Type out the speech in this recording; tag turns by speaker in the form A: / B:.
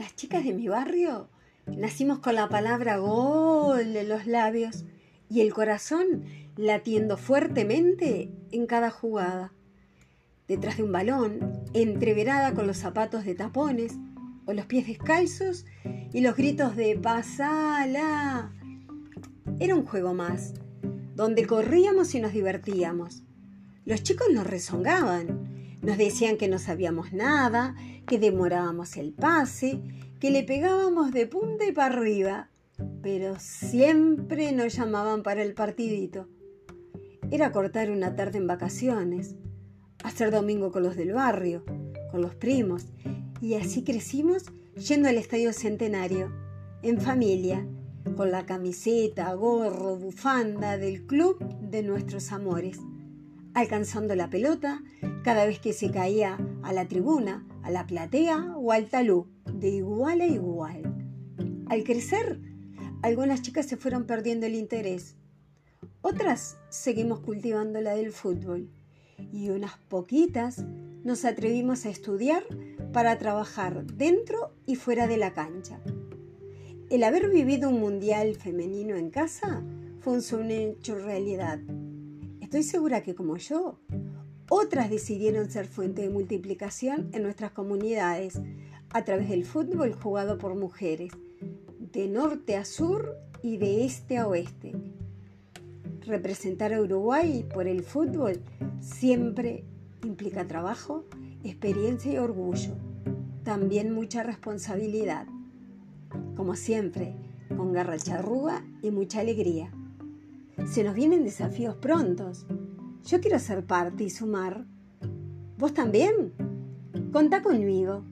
A: Las chicas de mi barrio nacimos con la palabra gol en los labios y el corazón latiendo fuertemente en cada jugada. Detrás de un balón, entreverada con los zapatos de tapones o los pies descalzos y los gritos de pasala. Era un juego más, donde corríamos y nos divertíamos. Los chicos nos rezongaban, nos decían que no sabíamos nada, que demorábamos el pase, que le pegábamos de punta y para arriba, pero siempre nos llamaban para el partidito. Era cortar una tarde en vacaciones, hacer domingo con los del barrio, con los primos, y así crecimos yendo al Estadio Centenario, en familia, con la camiseta, gorro, bufanda del club de nuestros amores, alcanzando la pelota cada vez que se caía a la tribuna, a la platea o al talú, de igual a igual. Al crecer, algunas chicas se fueron perdiendo el interés, otras seguimos cultivando la del fútbol y unas poquitas nos atrevimos a estudiar para trabajar dentro y fuera de la cancha. El haber vivido un mundial femenino en casa fue un hecho realidad. Estoy segura que como yo, otras decidieron ser fuente de multiplicación en nuestras comunidades a través del fútbol jugado por mujeres, de norte a sur y de este a oeste. Representar a Uruguay por el fútbol siempre implica trabajo, experiencia y orgullo, también mucha responsabilidad como siempre, con garra charrúa y mucha alegría. Se nos vienen desafíos prontos. Yo quiero ser parte y sumar. ¿Vos también? Contá conmigo.